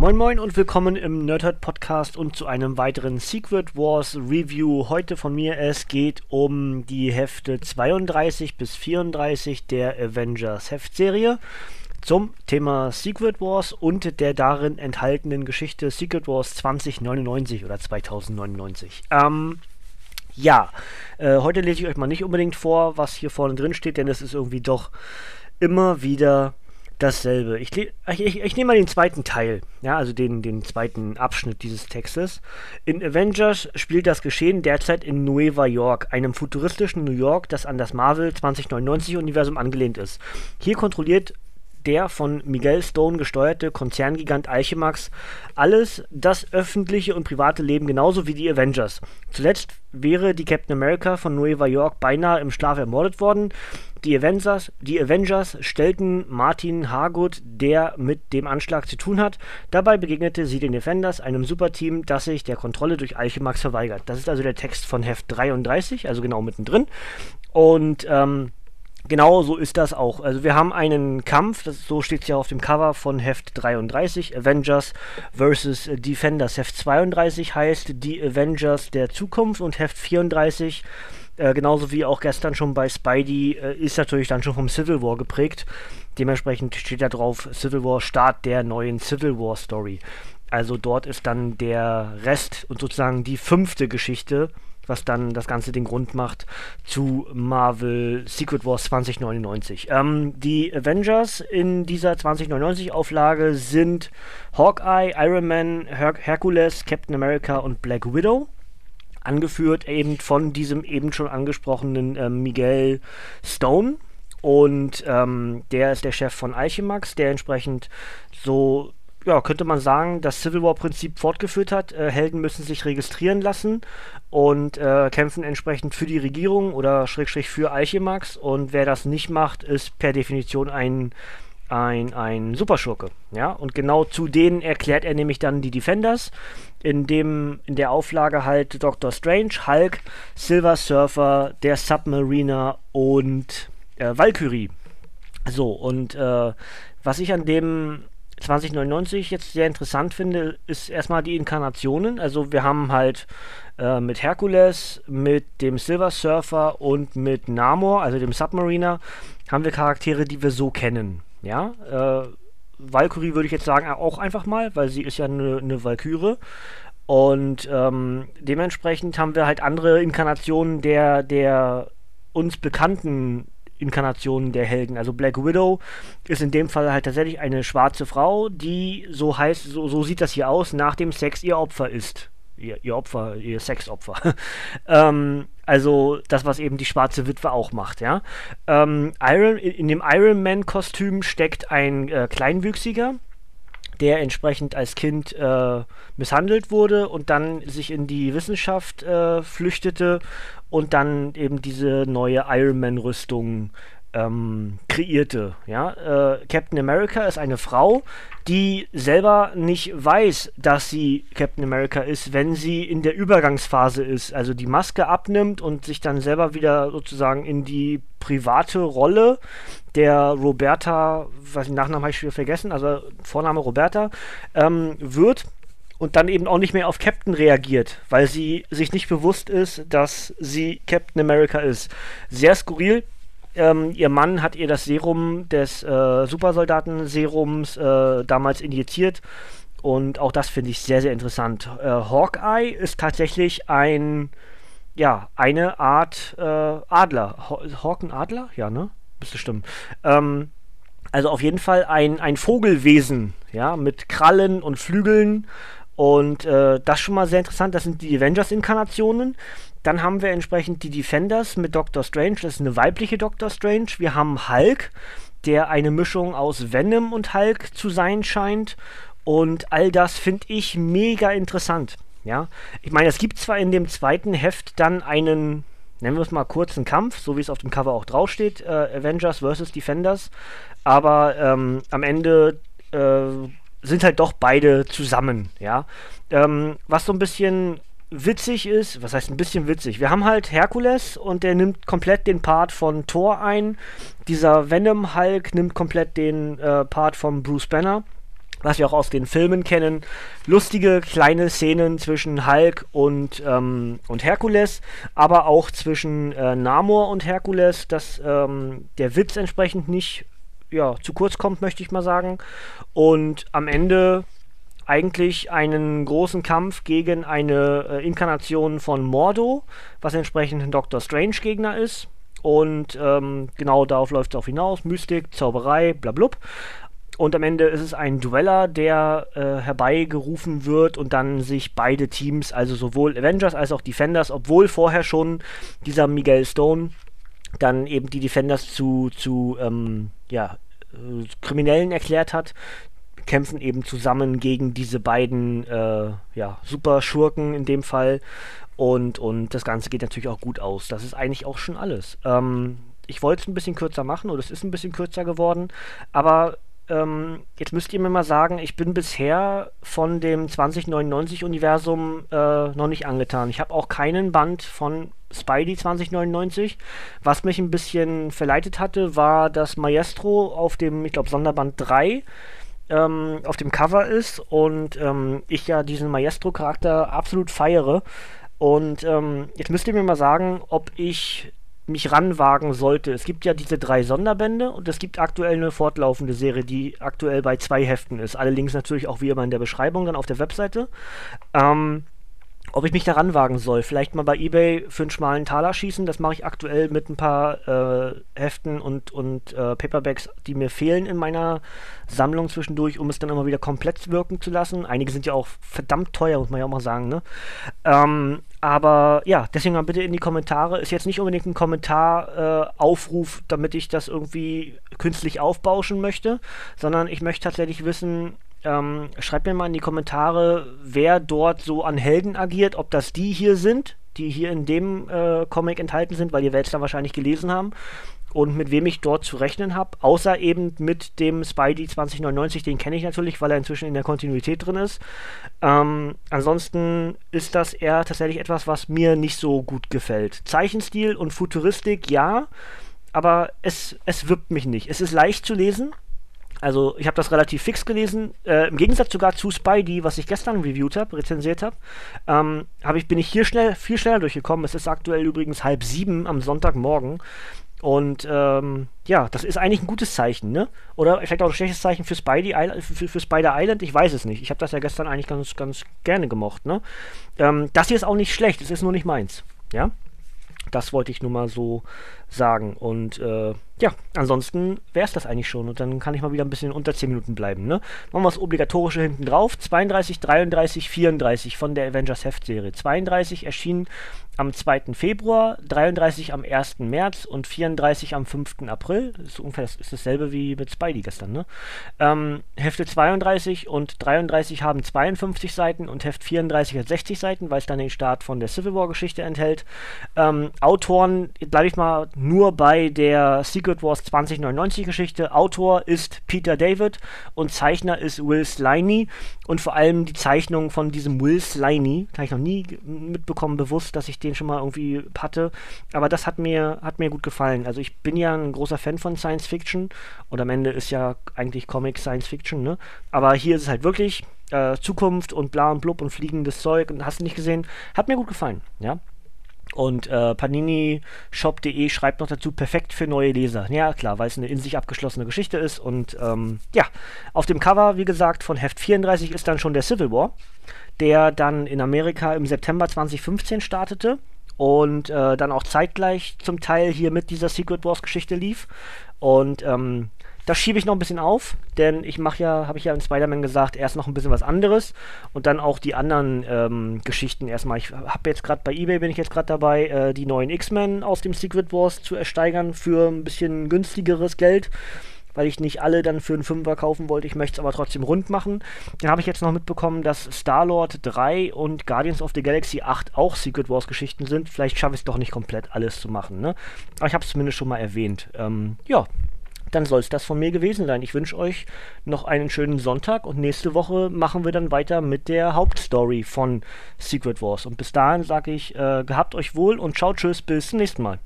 Moin Moin und willkommen im Nerdhurt Podcast und zu einem weiteren Secret Wars Review. Heute von mir. Es geht um die Hefte 32 bis 34 der Avengers Heftserie zum Thema Secret Wars und der darin enthaltenen Geschichte Secret Wars 2099 oder 2099. Ähm, ja, äh, heute lese ich euch mal nicht unbedingt vor, was hier vorne drin steht, denn es ist irgendwie doch immer wieder dasselbe. Ich, ich, ich, ich, nehme mal den zweiten Teil, ja, also den, den zweiten Abschnitt dieses Textes. In Avengers spielt das Geschehen derzeit in Nueva York, einem futuristischen New York, das an das Marvel 2099-Universum angelehnt ist. Hier kontrolliert der von Miguel Stone gesteuerte Konzerngigant Alchemax alles das öffentliche und private Leben genauso wie die Avengers. Zuletzt wäre die Captain America von Nueva York beinahe im Schlaf ermordet worden. Die Avengers, die Avengers stellten Martin Hargood, der mit dem Anschlag zu tun hat. Dabei begegnete sie den Defenders, einem Superteam, das sich der Kontrolle durch Alchemax verweigert. Das ist also der Text von Heft 33, also genau mittendrin. Und ähm, Genau so ist das auch. Also wir haben einen Kampf, das, so steht es ja auf dem Cover von Heft 33, Avengers vs. Defenders. Heft 32 heißt die Avengers der Zukunft und Heft 34, äh, genauso wie auch gestern schon bei Spidey, äh, ist natürlich dann schon vom Civil War geprägt. Dementsprechend steht da drauf Civil War, Start der neuen Civil War Story. Also dort ist dann der Rest und sozusagen die fünfte Geschichte was dann das Ganze den Grund macht zu Marvel Secret Wars 2099. Ähm, die Avengers in dieser 2099 Auflage sind Hawkeye, Iron Man, Her Hercules, Captain America und Black Widow angeführt eben von diesem eben schon angesprochenen äh, Miguel Stone. Und ähm, der ist der Chef von Alchemax, der entsprechend so ja, könnte man sagen, das Civil War-Prinzip fortgeführt hat. Äh, Helden müssen sich registrieren lassen und äh, kämpfen entsprechend für die Regierung oder Schrägstrich für Alchemax. Und wer das nicht macht, ist per Definition ein, ein, ein Superschurke. Ja? Und genau zu denen erklärt er nämlich dann die Defenders. In, dem, in der Auflage halt Doctor Strange, Hulk, Silver Surfer, der Submariner und äh, Valkyrie. So, und äh, was ich an dem 2099 jetzt sehr interessant finde, ist erstmal die Inkarnationen. Also wir haben halt äh, mit Herkules, mit dem Silver Surfer und mit Namor, also dem Submariner, haben wir Charaktere, die wir so kennen. Ja, äh, Valkyrie würde ich jetzt sagen auch einfach mal, weil sie ist ja eine ne Valkyrie. Und ähm, dementsprechend haben wir halt andere Inkarnationen der, der uns bekannten Inkarnationen der Helden. Also Black Widow ist in dem Fall halt tatsächlich eine schwarze Frau, die so heißt, so, so sieht das hier aus, nach dem Sex ihr Opfer ist. Ihr, ihr Opfer, ihr Sexopfer. ähm, also das, was eben die schwarze Witwe auch macht, ja. Ähm, Iron, in dem Iron Man-Kostüm steckt ein äh, Kleinwüchsiger, der entsprechend als Kind äh, misshandelt wurde und dann sich in die Wissenschaft äh, flüchtete und dann eben diese neue Iron Man-Rüstung ähm, kreierte. Ja? Äh, Captain America ist eine Frau, die selber nicht weiß, dass sie Captain America ist, wenn sie in der Übergangsphase ist, also die Maske abnimmt und sich dann selber wieder sozusagen in die private Rolle der Roberta, was den Nachnamen habe ich wieder vergessen, also Vorname Roberta, ähm, wird und dann eben auch nicht mehr auf Captain reagiert, weil sie sich nicht bewusst ist, dass sie Captain America ist. Sehr skurril. Ähm, ihr Mann hat ihr das Serum des äh, Supersoldaten-Serums äh, damals injiziert. Und auch das finde ich sehr, sehr interessant. Äh, Hawkeye ist tatsächlich ein, ja, eine Art äh, Adler. Hawken Adler? Ja, ne? Müsste stimmen. Ähm, also auf jeden Fall ein, ein Vogelwesen, ja, mit Krallen und Flügeln und äh, das schon mal sehr interessant. Das sind die Avengers-Inkarnationen. Dann haben wir entsprechend die Defenders mit Doctor Strange. Das ist eine weibliche Doctor Strange. Wir haben Hulk, der eine Mischung aus Venom und Hulk zu sein scheint. Und all das finde ich mega interessant. Ja, ich meine, es gibt zwar in dem zweiten Heft dann einen, nennen wir es mal kurzen Kampf, so wie es auf dem Cover auch draufsteht, äh, Avengers vs. Defenders, aber ähm, am Ende äh, sind halt doch beide zusammen, ja. Ähm, was so ein bisschen witzig ist, was heißt ein bisschen witzig? Wir haben halt Herkules und der nimmt komplett den Part von Thor ein. Dieser Venom Hulk nimmt komplett den äh, Part von Bruce Banner. Was wir auch aus den Filmen kennen. Lustige kleine Szenen zwischen Hulk und, ähm, und Herkules, aber auch zwischen äh, Namor und Herkules, dass ähm, der Witz entsprechend nicht ja, zu kurz kommt, möchte ich mal sagen. Und am Ende eigentlich einen großen Kampf gegen eine äh, Inkarnation von Mordo, was entsprechend ein Doctor Strange-Gegner ist. Und ähm, genau darauf läuft es auch hinaus. Mystik, Zauberei, blablub. Und am Ende ist es ein Dueller, der äh, herbeigerufen wird und dann sich beide Teams, also sowohl Avengers als auch Defenders, obwohl vorher schon dieser Miguel Stone dann eben die Defenders zu, zu ähm, ja, äh, Kriminellen erklärt hat, kämpfen eben zusammen gegen diese beiden äh, ja, Super-Schurken in dem Fall. Und, und das Ganze geht natürlich auch gut aus. Das ist eigentlich auch schon alles. Ähm, ich wollte es ein bisschen kürzer machen oder es ist ein bisschen kürzer geworden, aber ähm, jetzt müsst ihr mir mal sagen, ich bin bisher von dem 2099-Universum äh, noch nicht angetan. Ich habe auch keinen Band von Spidey 2099. Was mich ein bisschen verleitet hatte, war, dass Maestro auf dem, ich glaube, Sonderband 3 ähm, auf dem Cover ist und ähm, ich ja diesen Maestro-Charakter absolut feiere. Und ähm, jetzt müsst ihr mir mal sagen, ob ich mich ranwagen sollte. Es gibt ja diese drei Sonderbände und es gibt aktuell eine fortlaufende Serie, die aktuell bei zwei Heften ist. Alle Links natürlich auch wie immer in der Beschreibung dann auf der Webseite. Ähm, ob ich mich daran wagen soll. Vielleicht mal bei eBay für einen schmalen Taler schießen. Das mache ich aktuell mit ein paar äh, Heften und, und äh, Paperbacks, die mir fehlen in meiner Sammlung zwischendurch, um es dann immer wieder komplett wirken zu lassen. Einige sind ja auch verdammt teuer, muss man ja auch mal sagen. Ne? Ähm, aber ja, deswegen mal bitte in die Kommentare. Ist jetzt nicht unbedingt ein Kommentaraufruf, äh, damit ich das irgendwie künstlich aufbauschen möchte, sondern ich möchte tatsächlich wissen, ähm, schreibt mir mal in die Kommentare, wer dort so an Helden agiert, ob das die hier sind, die hier in dem äh, Comic enthalten sind, weil ihr werdet es dann wahrscheinlich gelesen haben. Und mit wem ich dort zu rechnen habe, außer eben mit dem Spidey 2099, den kenne ich natürlich, weil er inzwischen in der Kontinuität drin ist. Ähm, ansonsten ist das eher tatsächlich etwas, was mir nicht so gut gefällt. Zeichenstil und Futuristik, ja, aber es, es wirbt mich nicht. Es ist leicht zu lesen, also ich habe das relativ fix gelesen. Äh, Im Gegensatz sogar zu Spidey, was ich gestern reviewt habe, rezensiert habe, ähm, hab ich, bin ich hier schnell, viel schneller durchgekommen. Es ist aktuell übrigens halb sieben am Sonntagmorgen. Und ähm, ja, das ist eigentlich ein gutes Zeichen, ne? Oder vielleicht auch ein schlechtes Zeichen für Spidey für, für Spider Island, ich weiß es nicht. Ich habe das ja gestern eigentlich ganz, ganz gerne gemocht, ne? Ähm, das hier ist auch nicht schlecht, es ist nur nicht meins, ja? Das wollte ich nur mal so sagen. Und äh, ja, ansonsten wäre es das eigentlich schon. Und dann kann ich mal wieder ein bisschen unter 10 Minuten bleiben. Ne? Machen wir das Obligatorische hinten drauf. 32, 33, 34 von der Avengers Heft-Serie. 32 erschien am 2. Februar, 33 am 1. März und 34 am 5. April. Das ist ungefähr das ist dasselbe wie mit Spidey gestern. Ne? Ähm, Hefte 32 und 33 haben 52 Seiten und Heft 34 hat 60 Seiten, weil es dann den Start von der Civil War-Geschichte enthält. Ähm, Autoren, bleibe ich mal nur bei der Secret Wars 2099 Geschichte. Autor ist Peter David und Zeichner ist Will Sliney. Und vor allem die Zeichnung von diesem Will Sliney, habe ich noch nie mitbekommen, bewusst, dass ich den schon mal irgendwie hatte. Aber das hat mir, hat mir gut gefallen. Also ich bin ja ein großer Fan von Science Fiction und am Ende ist ja eigentlich Comic Science Fiction, ne? Aber hier ist es halt wirklich äh, Zukunft und bla und blub und fliegendes Zeug und hast du nicht gesehen. Hat mir gut gefallen, ja. Und äh, paninishop.de schreibt noch dazu, perfekt für neue Leser. Ja, klar, weil es eine in sich abgeschlossene Geschichte ist. Und ähm, ja, auf dem Cover, wie gesagt, von Heft 34 ist dann schon der Civil War, der dann in Amerika im September 2015 startete und äh, dann auch zeitgleich zum Teil hier mit dieser Secret Wars Geschichte lief. Und ähm, das schiebe ich noch ein bisschen auf, denn ich mache ja, habe ich ja in Spider-Man gesagt, erst noch ein bisschen was anderes und dann auch die anderen ähm, Geschichten erstmal. Ich habe jetzt gerade bei eBay bin ich jetzt gerade dabei, äh, die neuen X-Men aus dem Secret Wars zu ersteigern für ein bisschen günstigeres Geld weil ich nicht alle dann für einen Fünfer kaufen wollte. Ich möchte es aber trotzdem rund machen. Dann habe ich jetzt noch mitbekommen, dass Star-Lord 3 und Guardians of the Galaxy 8 auch Secret Wars Geschichten sind. Vielleicht schaffe ich es doch nicht komplett alles zu machen. Ne? Aber ich habe es zumindest schon mal erwähnt. Ähm, ja, dann soll es das von mir gewesen sein. Ich wünsche euch noch einen schönen Sonntag und nächste Woche machen wir dann weiter mit der Hauptstory von Secret Wars. Und bis dahin sage ich, äh, gehabt euch wohl und ciao, tschüss, bis zum nächsten Mal.